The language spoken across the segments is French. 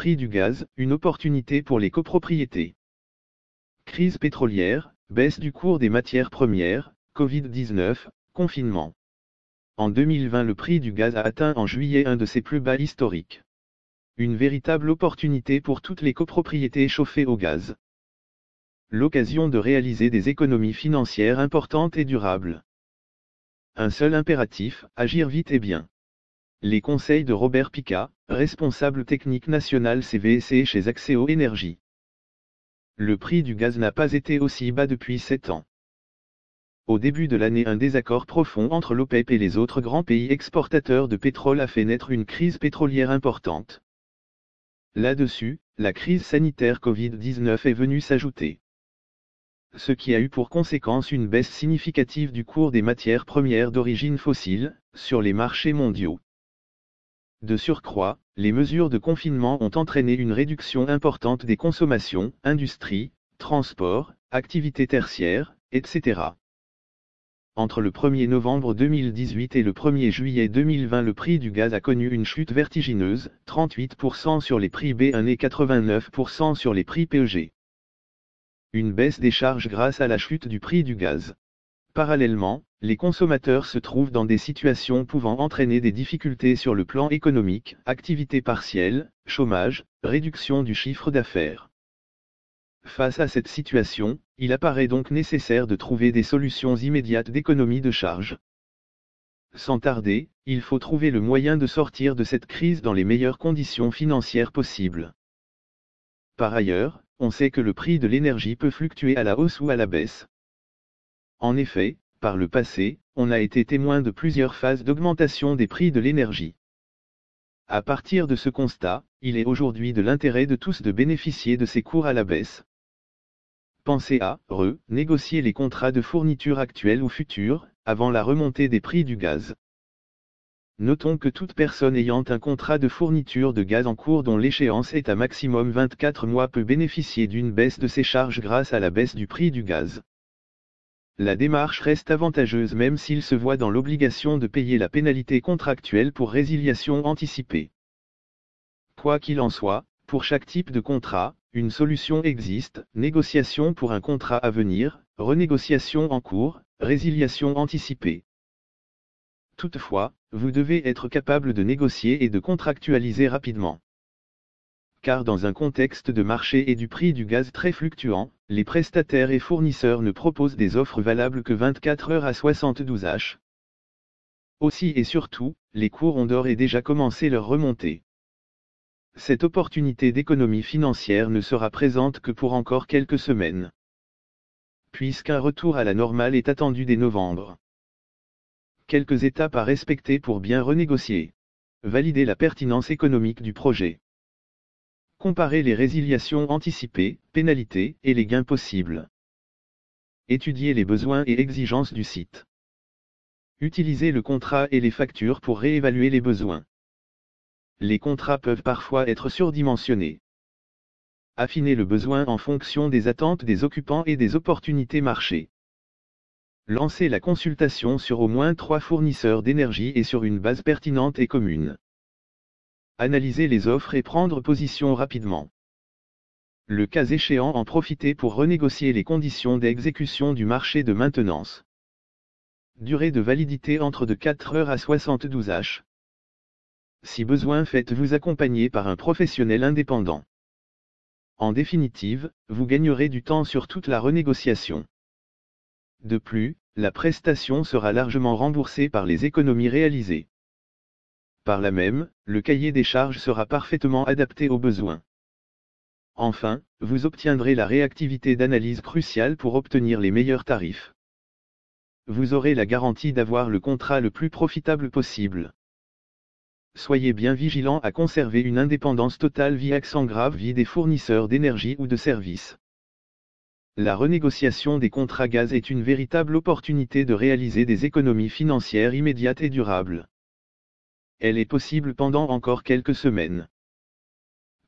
prix du gaz, une opportunité pour les copropriétés. Crise pétrolière, baisse du cours des matières premières, Covid-19, confinement. En 2020 le prix du gaz a atteint en juillet un de ses plus bas historiques. Une véritable opportunité pour toutes les copropriétés chauffées au gaz. L'occasion de réaliser des économies financières importantes et durables. Un seul impératif, agir vite et bien. Les conseils de Robert Pica, responsable technique national CVC chez Axéo Énergie. Le prix du gaz n'a pas été aussi bas depuis 7 ans. Au début de l'année un désaccord profond entre l'OPEP et les autres grands pays exportateurs de pétrole a fait naître une crise pétrolière importante. Là-dessus, la crise sanitaire Covid-19 est venue s'ajouter. Ce qui a eu pour conséquence une baisse significative du cours des matières premières d'origine fossile, sur les marchés mondiaux. De surcroît, les mesures de confinement ont entraîné une réduction importante des consommations, industrie, transport, activités tertiaires, etc. Entre le 1er novembre 2018 et le 1er juillet 2020 le prix du gaz a connu une chute vertigineuse, 38% sur les prix B1 et 89% sur les prix PEG. Une baisse des charges grâce à la chute du prix du gaz. Parallèlement, les consommateurs se trouvent dans des situations pouvant entraîner des difficultés sur le plan économique, activité partielle, chômage, réduction du chiffre d'affaires. Face à cette situation, il apparaît donc nécessaire de trouver des solutions immédiates d'économie de charge. Sans tarder, il faut trouver le moyen de sortir de cette crise dans les meilleures conditions financières possibles. Par ailleurs, on sait que le prix de l'énergie peut fluctuer à la hausse ou à la baisse. En effet, par le passé, on a été témoin de plusieurs phases d'augmentation des prix de l'énergie. À partir de ce constat, il est aujourd'hui de l'intérêt de tous de bénéficier de ces cours à la baisse. Pensez à re-négocier les contrats de fourniture actuels ou futurs, avant la remontée des prix du gaz. Notons que toute personne ayant un contrat de fourniture de gaz en cours dont l'échéance est à maximum 24 mois peut bénéficier d'une baisse de ses charges grâce à la baisse du prix du gaz. La démarche reste avantageuse même s'il se voit dans l'obligation de payer la pénalité contractuelle pour résiliation anticipée. Quoi qu'il en soit, pour chaque type de contrat, une solution existe, négociation pour un contrat à venir, renégociation en cours, résiliation anticipée. Toutefois, vous devez être capable de négocier et de contractualiser rapidement. Car dans un contexte de marché et du prix du gaz très fluctuant, les prestataires et fournisseurs ne proposent des offres valables que 24 heures à 72 h. Aussi et surtout, les cours ont d'ores et déjà commencé leur remontée. Cette opportunité d'économie financière ne sera présente que pour encore quelques semaines. Puisqu'un retour à la normale est attendu dès novembre. Quelques étapes à respecter pour bien renégocier. Valider la pertinence économique du projet. Comparer les résiliations anticipées, pénalités et les gains possibles. Étudier les besoins et exigences du site. Utiliser le contrat et les factures pour réévaluer les besoins les contrats peuvent parfois être surdimensionnés. Affiner le besoin en fonction des attentes des occupants et des opportunités marché. Lancer la consultation sur au moins trois fournisseurs d'énergie et sur une base pertinente et commune. Analyser les offres et prendre position rapidement. Le cas échéant en profiter pour renégocier les conditions d'exécution du marché de maintenance. Durée de validité entre de 4 heures à 72 h. Si besoin faites-vous accompagner par un professionnel indépendant. En définitive, vous gagnerez du temps sur toute la renégociation. De plus, la prestation sera largement remboursée par les économies réalisées. Par là même, le cahier des charges sera parfaitement adapté aux besoins. Enfin, vous obtiendrez la réactivité d'analyse cruciale pour obtenir les meilleurs tarifs. Vous aurez la garantie d'avoir le contrat le plus profitable possible soyez bien vigilant à conserver une indépendance totale via accent grave vie des fournisseurs d'énergie ou de services. La renégociation des contrats gaz est une véritable opportunité de réaliser des économies financières immédiates et durables. Elle est possible pendant encore quelques semaines.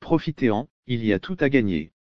Profitez-en, il y a tout à gagner.